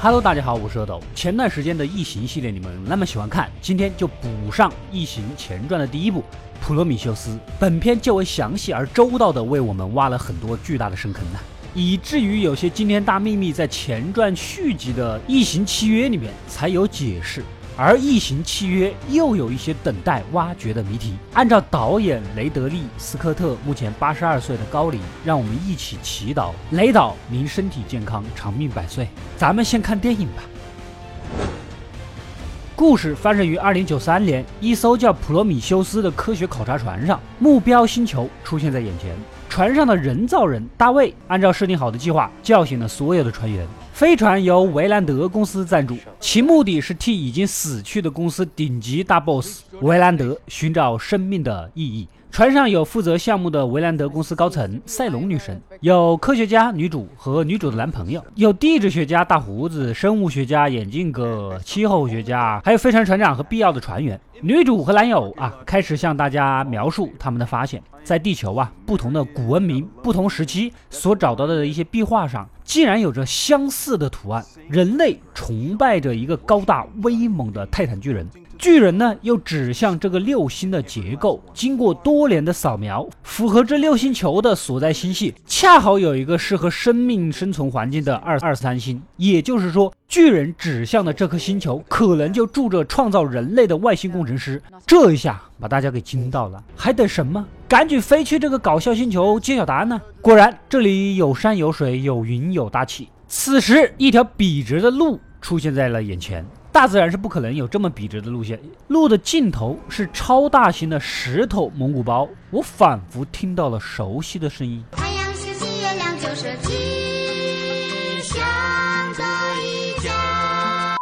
Hello，大家好，我是阿斗。前段时间的异形系列你们那么喜欢看，今天就补上异形前传的第一部《普罗米修斯》。本片较为详细而周到的为我们挖了很多巨大的深坑呢，以至于有些惊天大秘密在前传续集的异形契约里面才有解释。而异形契约又有一些等待挖掘的谜题。按照导演雷德利·斯科特目前八十二岁的高龄，让我们一起祈祷雷导您身体健康，长命百岁。咱们先看电影吧。故事发生于二零九三年，一艘叫普罗米修斯的科学考察船上，目标星球出现在眼前。船上的人造人大卫按照设定好的计划叫醒了所有的船员。飞船由维兰德公司赞助，其目的是替已经死去的公司顶级大 boss 维兰德寻找生命的意义。船上有负责项目的维兰德公司高层赛隆女神，有科学家女主和女主的男朋友，有地质学家大胡子、生物学家眼镜哥、气候学家，还有飞船船长和必要的船员。女主和男友啊，开始向大家描述他们的发现。在地球啊，不同的古文明、不同时期所找到的一些壁画上，竟然有着相似的图案。人类崇拜着一个高大威猛的泰坦巨人。巨人呢，又指向这个六星的结构。经过多年的扫描，符合这六星球的所在星系，恰好有一个适合生命生存环境的二二三星。也就是说，巨人指向的这颗星球，可能就住着创造人类的外星工程师。这一下把大家给惊到了，还等什么？赶紧飞去这个搞笑星球揭晓答案呢！果然，这里有山有水，有云有大气。此时，一条笔直的路出现在了眼前。大自然是不可能有这么笔直的路线，路的尽头是超大型的石头蒙古包。我仿佛听到了熟悉的声音。太阳、月亮就是吉祥的一家。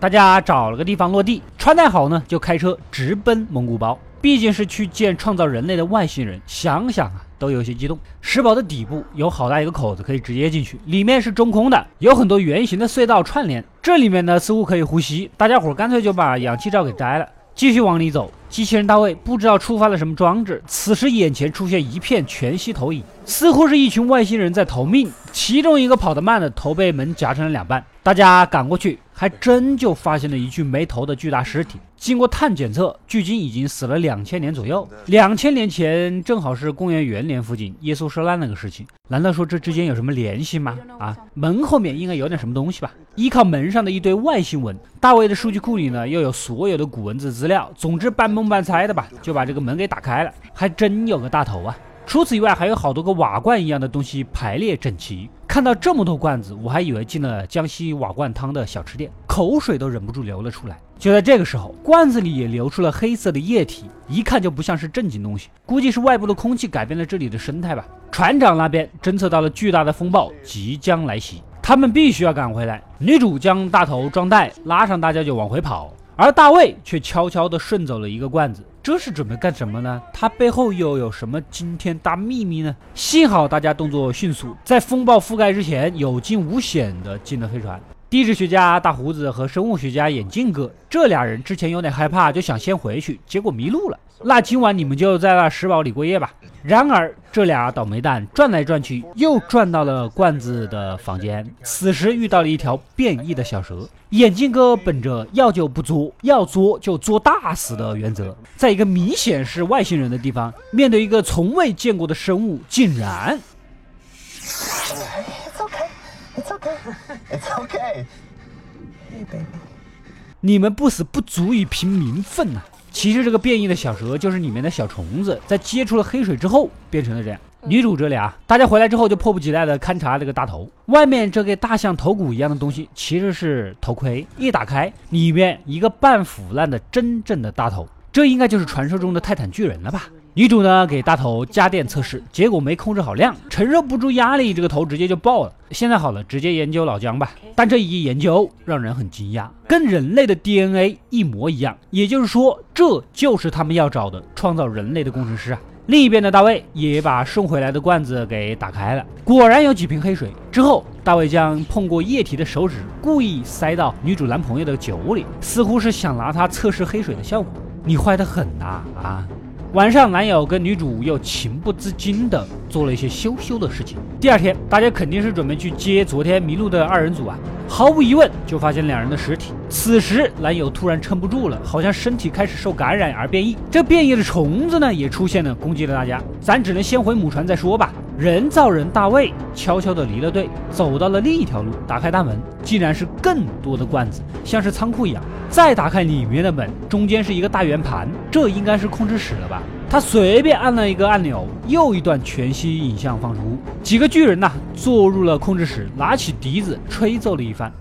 大家找了个地方落地，穿戴好呢，就开车直奔蒙古包。毕竟是去见创造人类的外星人，想想啊。都有些激动。石堡的底部有好大一个口子，可以直接进去，里面是中空的，有很多圆形的隧道串联。这里面呢似乎可以呼吸，大家伙干脆就把氧气罩给摘了，继续往里走。机器人大卫不知道触发了什么装置，此时眼前出现一片全息投影，似乎是一群外星人在逃命。其中一个跑得慢的头被门夹成了两半，大家赶过去。还真就发现了一具没头的巨大尸体。经过碳检测，距今已经死了两千年左右。两千年前正好是公元元年附近，耶稣受难那个事情。难道说这之间有什么联系吗？啊，门后面应该有点什么东西吧？依靠门上的一堆外星文，大卫的数据库里呢又有所有的古文字资料。总之半蒙半猜的吧，就把这个门给打开了。还真有个大头啊！除此以外，还有好多个瓦罐一样的东西排列整齐。看到这么多罐子，我还以为进了江西瓦罐汤的小吃店，口水都忍不住流了出来。就在这个时候，罐子里也流出了黑色的液体，一看就不像是正经东西，估计是外部的空气改变了这里的生态吧。船长那边侦测到了巨大的风暴即将来袭，他们必须要赶回来。女主将大头装袋拉上，大家就往回跑。而大卫却悄悄地顺走了一个罐子，这是准备干什么呢？他背后又有什么惊天大秘密呢？幸好大家动作迅速，在风暴覆盖之前有惊无险地进了飞船。地质学家大胡子和生物学家眼镜哥这俩人之前有点害怕，就想先回去，结果迷路了。那今晚你们就在那石堡里过夜吧。然而，这俩倒霉蛋转来转去，又转到了罐子的房间。此时遇到了一条变异的小蛇。眼镜哥本着要就不作，要作就作大死的原则，在一个明显是外星人的地方，面对一个从未见过的生物，竟然。It's okay, it's okay, it's okay. Hey, baby. 你们不死不足以平民愤呐！其实这个变异的小蛇就是里面的小虫子，在接触了黑水之后变成了这样。女主这里啊，大家回来之后就迫不及待的勘察这个大头。外面这个大象头骨一样的东西其实是头盔，一打开，里面一个半腐烂的真正的大头，这应该就是传说中的泰坦巨人了吧？女主呢给大头加电测试，结果没控制好量，承受不住压力，这个头直接就爆了。现在好了，直接研究老姜吧。但这一研究让人很惊讶，跟人类的 DNA 一模一样，也就是说，这就是他们要找的创造人类的工程师啊。另一边的大卫也把送回来的罐子给打开了，果然有几瓶黑水。之后，大卫将碰过液体的手指故意塞到女主男朋友的酒里，似乎是想拿它测试黑水的效果。你坏得很呐啊！晚上，男友跟女主又情不自禁地做了一些羞羞的事情。第二天，大家肯定是准备去接昨天迷路的二人组啊。毫无疑问就发现两人的尸体。此时男友突然撑不住了，好像身体开始受感染而变异。这变异的虫子呢，也出现了，攻击了大家。咱只能先回母船再说吧。人造人大卫悄悄地离了队，走到了另一条路，打开大门，竟然是更多的罐子，像是仓库一样。再打开里面的门，中间是一个大圆盘，这应该是控制室了吧？他随便按了一个按钮，又一段全息影像放出，几个巨人呐坐入了控制室，拿起笛子吹奏了一番。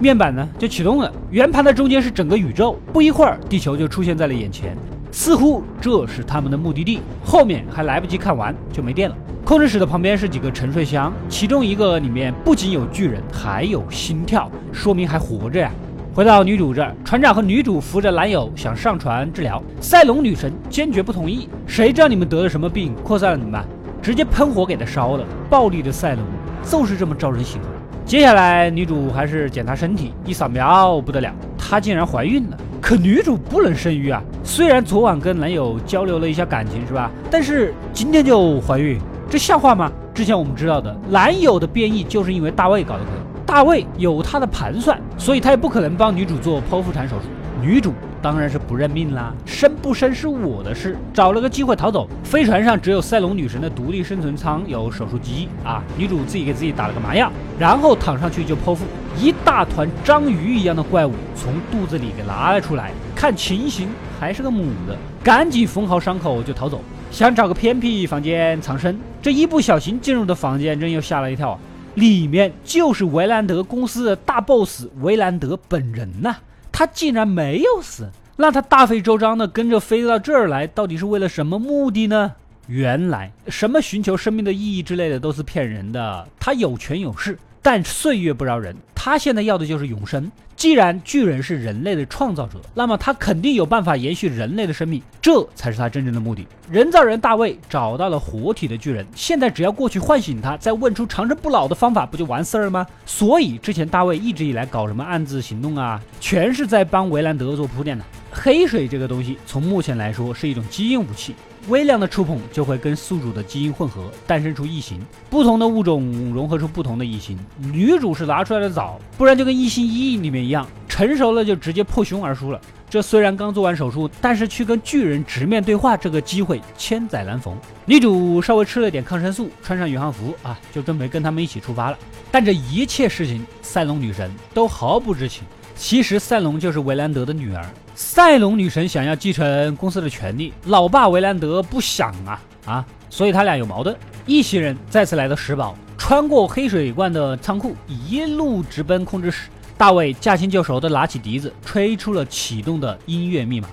面板呢就启动了，圆盘的中间是整个宇宙。不一会儿，地球就出现在了眼前，似乎这是他们的目的地。后面还来不及看完，就没电了。控制室的旁边是几个沉睡箱，其中一个里面不仅有巨人，还有心跳，说明还活着呀。回到女主这儿，船长和女主扶着男友想上船治疗，赛隆女神坚决不同意。谁知道你们得了什么病，扩散了怎么办？直接喷火给他烧了。暴力的赛隆就是这么招人喜欢。接下来，女主还是检查身体，一扫描不得了，她竟然怀孕了。可女主不能生育啊！虽然昨晚跟男友交流了一下感情，是吧？但是今天就怀孕，这像话吗？之前我们知道的，男友的变异就是因为大卫搞的鬼。大卫有他的盘算，所以他也不可能帮女主做剖腹产手术。女主。当然是不认命啦，生不生是我的事，找了个机会逃走。飞船上只有赛隆女神的独立生存舱有手术机啊，女主自己给自己打了个麻药，然后躺上去就剖腹。一大团章鱼一样的怪物从肚子里给拿了出来，看情形还是个母的，赶紧缝好伤口就逃走，想找个偏僻房间藏身。这一不小心进入的房间，真又吓了一跳！里面就是维兰德公司的大 boss 维兰德本人呐。他竟然没有死，那他大费周章的跟着飞到这儿来，到底是为了什么目的呢？原来什么寻求生命的意义之类的都是骗人的，他有权有势。但岁月不饶人，他现在要的就是永生。既然巨人是人类的创造者，那么他肯定有办法延续人类的生命，这才是他真正的目的。人造人大卫找到了活体的巨人，现在只要过去唤醒他，再问出长生不老的方法，不就完事儿了吗？所以之前大卫一直以来搞什么暗自行动啊，全是在帮维兰德做铺垫的。黑水这个东西，从目前来说是一种基因武器。微量的触碰就会跟宿主的基因混合，诞生出异形。不同的物种融合出不同的异形。女主是拿出来的早，不然就跟《异形一》里面一样，成熟了就直接破胸而出了。这虽然刚做完手术，但是去跟巨人直面对话，这个机会千载难逢。女主稍微吃了点抗生素，穿上宇航服啊，就准备跟他们一起出发了。但这一切事情，赛隆女神都毫不知情。其实赛隆就是维兰德的女儿。赛隆女神想要继承公司的权利，老爸维兰德不想啊啊，所以他俩有矛盾。一行人再次来到石堡，穿过黑水罐的仓库，一路直奔控制室。大卫驾轻就熟地拿起笛子，吹出了启动的音乐密码。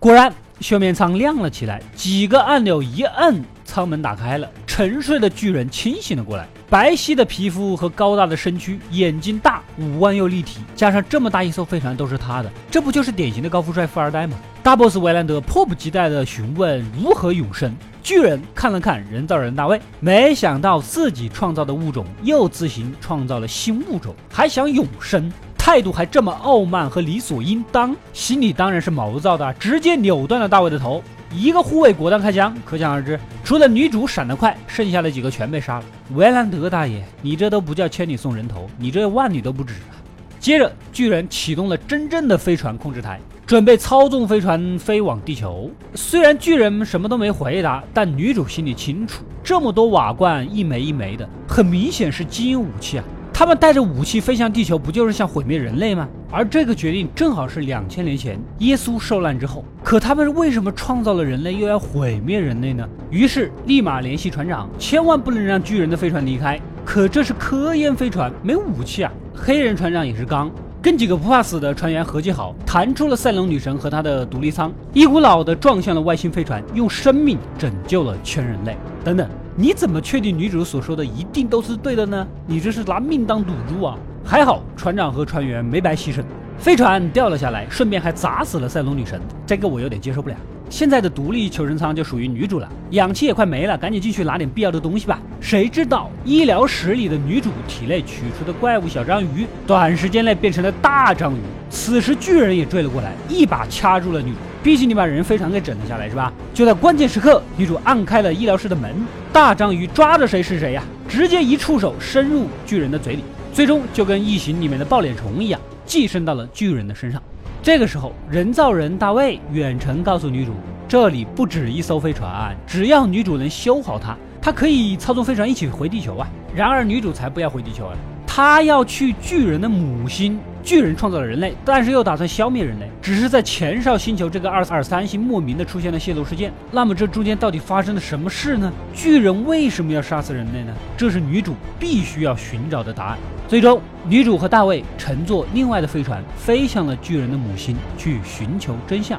果然。休眠舱亮了起来，几个按钮一摁，舱门打开了。沉睡的巨人清醒了过来，白皙的皮肤和高大的身躯，眼睛大，五官又立体，加上这么大一艘飞船都是他的，这不就是典型的高富帅富二代吗？大 boss 维兰德迫不及待地询问如何永生。巨人看了看人造人大卫，没想到自己创造的物种又自行创造了新物种，还想永生。态度还这么傲慢和理所应当，心里当然是毛躁的，直接扭断了大卫的头。一个护卫果断开枪，可想而知，除了女主闪得快，剩下的几个全被杀了。维兰德大爷，你这都不叫千里送人头，你这万里都不止啊！接着，巨人启动了真正的飞船控制台，准备操纵飞船飞往地球。虽然巨人什么都没回答，但女主心里清楚，这么多瓦罐一枚一枚的，很明显是基因武器啊。他们带着武器飞向地球，不就是想毁灭人类吗？而这个决定正好是两千年前耶稣受难之后。可他们为什么创造了人类，又要毁灭人类呢？于是立马联系船长，千万不能让巨人的飞船离开。可这是科研飞船，没武器啊！黑人船长也是刚，跟几个不怕死的船员合计好，弹出了赛隆女神和她的独立舱，一股脑的撞向了外星飞船，用生命拯救了全人类。等等。你怎么确定女主所说的一定都是对的呢？你这是拿命当赌注啊！还好船长和船员没白牺牲，飞船掉了下来，顺便还砸死了赛隆女神，这个我有点接受不了。现在的独立求生舱就属于女主了，氧气也快没了，赶紧进去拿点必要的东西吧。谁知道医疗室里的女主体内取出的怪物小章鱼，短时间内变成了大章鱼。此时巨人也追了过来，一把掐住了女主。毕竟你把人非常给整了下来是吧？就在关键时刻，女主按开了医疗室的门，大章鱼抓着谁是谁呀，直接一触手伸入巨人的嘴里，最终就跟异形里面的抱脸虫一样，寄生到了巨人的身上。这个时候，人造人大卫远程告诉女主，这里不止一艘飞船，只要女主能修好它，她可以操纵飞船一起回地球啊。然而女主才不要回地球啊，她要去巨人的母星。巨人创造了人类，但是又打算消灭人类，只是在前哨星球这个二二三星莫名的出现了泄露事件。那么这中间到底发生了什么事呢？巨人为什么要杀死人类呢？这是女主必须要寻找的答案。最终，女主和大卫乘坐另外的飞船飞向了巨人的母星，去寻求真相。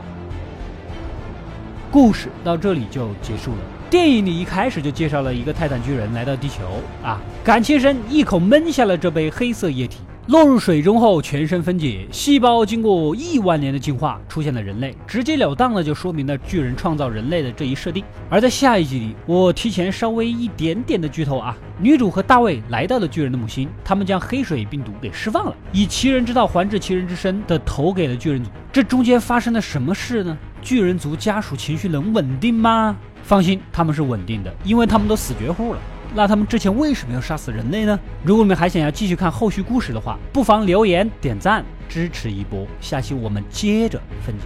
故事到这里就结束了。电影里一开始就介绍了一个泰坦巨人来到地球啊，感情深一口闷下了这杯黑色液体。落入水中后，全身分解，细胞经过亿万年的进化，出现了人类，直截了当的就说明了巨人创造人类的这一设定。而在下一集里，我提前稍微一点点的剧透啊，女主和大卫来到了巨人的母星，他们将黑水病毒给释放了，以其人之道还治其人之身的投给了巨人族。这中间发生了什么事呢？巨人族家属情绪能稳定吗？放心，他们是稳定的，因为他们都死绝户了。那他们之前为什么要杀死人类呢？如果你们还想要继续看后续故事的话，不妨留言点赞支持一波。下期我们接着分解。